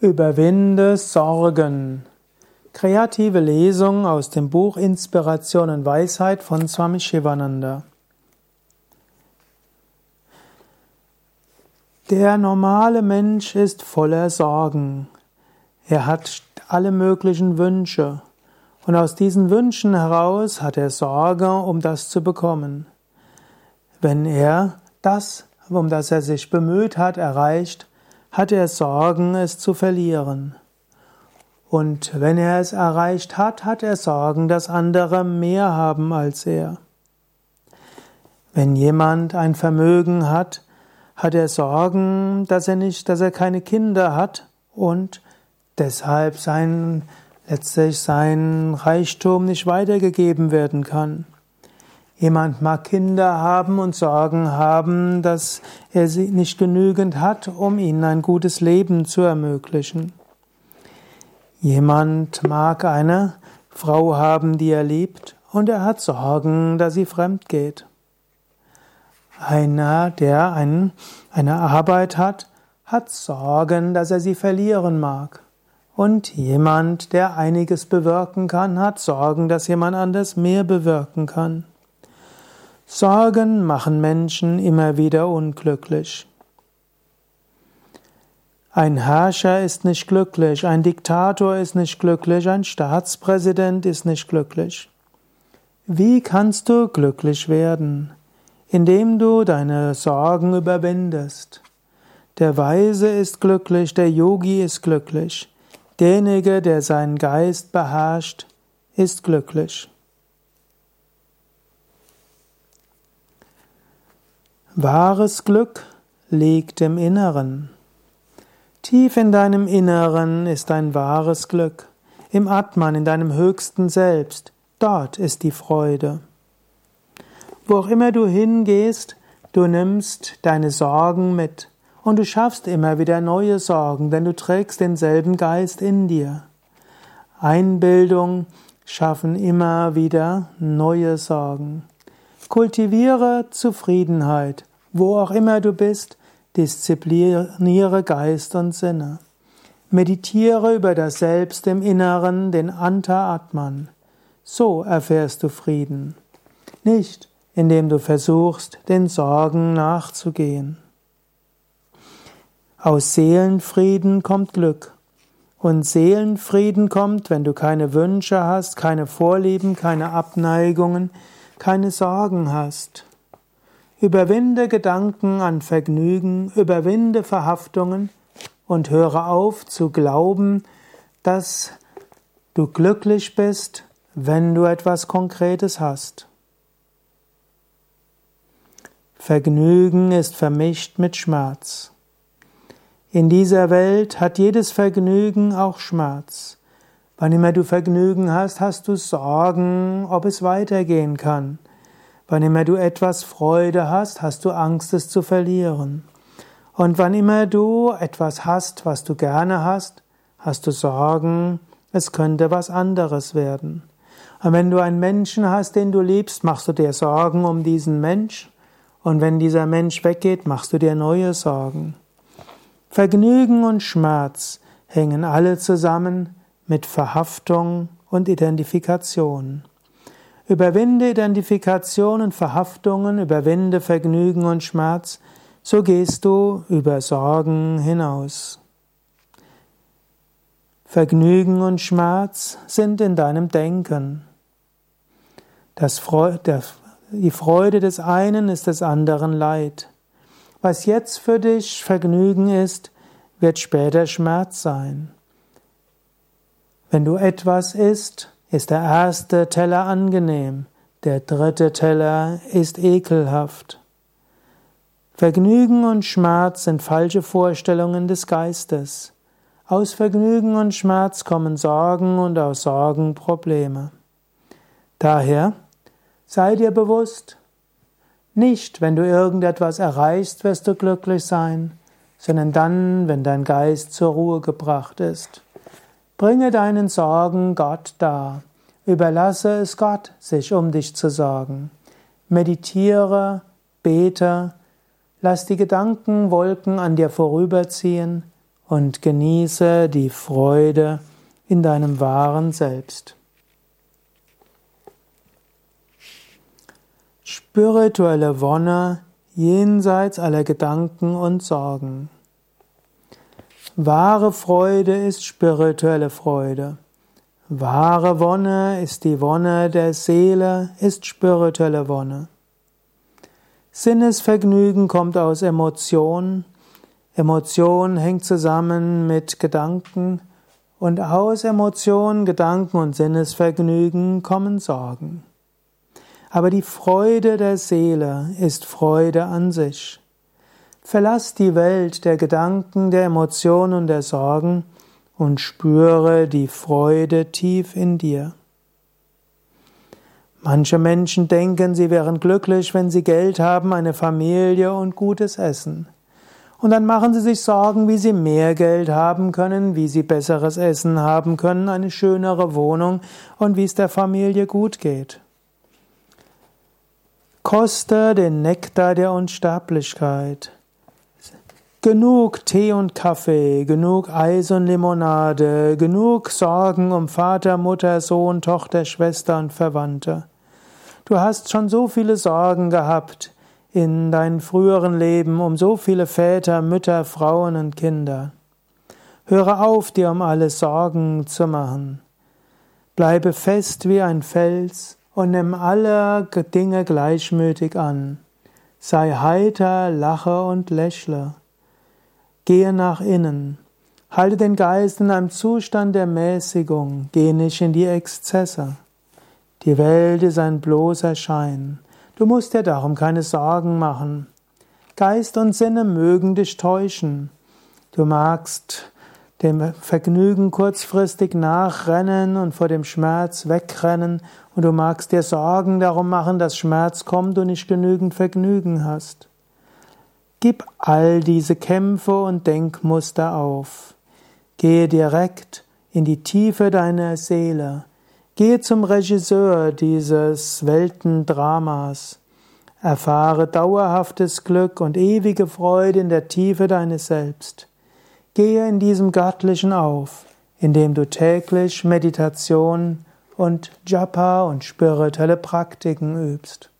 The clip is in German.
Überwinde Sorgen. Kreative Lesung aus dem Buch Inspiration und Weisheit von Swami Shivananda. Der normale Mensch ist voller Sorgen. Er hat alle möglichen Wünsche. Und aus diesen Wünschen heraus hat er Sorge, um das zu bekommen. Wenn er das, um das er sich bemüht hat, erreicht, hat er Sorgen, es zu verlieren. Und wenn er es erreicht hat, hat er Sorgen, dass andere mehr haben als er. Wenn jemand ein Vermögen hat, hat er Sorgen, dass er nicht, dass er keine Kinder hat und deshalb sein, letztlich sein Reichtum nicht weitergegeben werden kann. Jemand mag Kinder haben und Sorgen haben, dass er sie nicht genügend hat, um ihnen ein gutes Leben zu ermöglichen. Jemand mag eine Frau haben, die er liebt, und er hat Sorgen, dass sie fremd geht. Einer, der ein, eine Arbeit hat, hat Sorgen, dass er sie verlieren mag. Und jemand, der einiges bewirken kann, hat Sorgen, dass jemand anders mehr bewirken kann. Sorgen machen Menschen immer wieder unglücklich. Ein Herrscher ist nicht glücklich, ein Diktator ist nicht glücklich, ein Staatspräsident ist nicht glücklich. Wie kannst du glücklich werden? Indem du deine Sorgen überwindest. Der Weise ist glücklich, der Yogi ist glücklich. Derjenige, der seinen Geist beherrscht, ist glücklich. Wahres Glück liegt im Inneren. Tief in deinem Inneren ist dein wahres Glück. Im Atman, in deinem höchsten Selbst, dort ist die Freude. Wo auch immer du hingehst, du nimmst deine Sorgen mit und du schaffst immer wieder neue Sorgen, denn du trägst denselben Geist in dir. Einbildung schaffen immer wieder neue Sorgen. Kultiviere Zufriedenheit, wo auch immer du bist, diszipliniere Geist und Sinne. Meditiere über das Selbst im Inneren, den Anta Atman. So erfährst du Frieden. Nicht, indem du versuchst, den Sorgen nachzugehen. Aus Seelenfrieden kommt Glück. Und Seelenfrieden kommt, wenn du keine Wünsche hast, keine Vorlieben, keine Abneigungen, keine Sorgen hast. Überwinde Gedanken an Vergnügen, überwinde Verhaftungen und höre auf zu glauben, dass du glücklich bist, wenn du etwas Konkretes hast. Vergnügen ist vermischt mit Schmerz. In dieser Welt hat jedes Vergnügen auch Schmerz. Wann immer du Vergnügen hast, hast du Sorgen, ob es weitergehen kann. Wann immer du etwas Freude hast, hast du Angst, es zu verlieren. Und wann immer du etwas hast, was du gerne hast, hast du Sorgen, es könnte was anderes werden. Und wenn du einen Menschen hast, den du liebst, machst du dir Sorgen um diesen Mensch. Und wenn dieser Mensch weggeht, machst du dir neue Sorgen. Vergnügen und Schmerz hängen alle zusammen mit Verhaftung und Identifikation. Überwinde Identifikation und Verhaftungen, überwinde Vergnügen und Schmerz, so gehst du über Sorgen hinaus. Vergnügen und Schmerz sind in deinem Denken. Freude, der, die Freude des einen ist des anderen Leid. Was jetzt für dich Vergnügen ist, wird später Schmerz sein. Wenn du etwas isst, ist der erste Teller angenehm, der dritte Teller ist ekelhaft. Vergnügen und Schmerz sind falsche Vorstellungen des Geistes. Aus Vergnügen und Schmerz kommen Sorgen und aus Sorgen Probleme. Daher sei dir bewusst, nicht wenn du irgendetwas erreichst, wirst du glücklich sein, sondern dann, wenn dein Geist zur Ruhe gebracht ist. Bringe deinen Sorgen Gott dar. Überlasse es Gott, sich um dich zu sorgen. Meditiere, bete, lass die Gedankenwolken an dir vorüberziehen und genieße die Freude in deinem wahren Selbst. Spirituelle Wonne jenseits aller Gedanken und Sorgen. Wahre Freude ist spirituelle Freude. Wahre Wonne ist die Wonne der Seele, ist spirituelle Wonne. Sinnesvergnügen kommt aus Emotion. Emotion hängt zusammen mit Gedanken und aus Emotionen, Gedanken und Sinnesvergnügen kommen Sorgen. Aber die Freude der Seele ist Freude an sich. Verlass die Welt der Gedanken, der Emotionen und der Sorgen und spüre die Freude tief in dir. Manche Menschen denken, sie wären glücklich, wenn sie Geld haben, eine Familie und gutes Essen. Und dann machen sie sich Sorgen, wie sie mehr Geld haben können, wie sie besseres Essen haben können, eine schönere Wohnung und wie es der Familie gut geht. Koste den Nektar der Unsterblichkeit. Genug Tee und Kaffee, genug Eis und Limonade, genug Sorgen um Vater, Mutter, Sohn, Tochter, Schwester und Verwandte. Du hast schon so viele Sorgen gehabt in deinem früheren Leben um so viele Väter, Mütter, Frauen und Kinder. Höre auf, dir um alles Sorgen zu machen. Bleibe fest wie ein Fels und nimm alle Dinge gleichmütig an. Sei heiter, lache und lächle. Gehe nach innen. Halte den Geist in einem Zustand der Mäßigung. Gehe nicht in die Exzesse. Die Welt ist ein bloßer Schein. Du musst dir darum keine Sorgen machen. Geist und Sinne mögen dich täuschen. Du magst dem Vergnügen kurzfristig nachrennen und vor dem Schmerz wegrennen und du magst dir Sorgen darum machen, dass Schmerz kommt und nicht genügend Vergnügen hast. Gib all diese Kämpfe und Denkmuster auf. Gehe direkt in die Tiefe deiner Seele. Gehe zum Regisseur dieses Weltendramas. Erfahre dauerhaftes Glück und ewige Freude in der Tiefe deines Selbst. Gehe in diesem Göttlichen auf, indem du täglich Meditation und Japa und spirituelle Praktiken übst.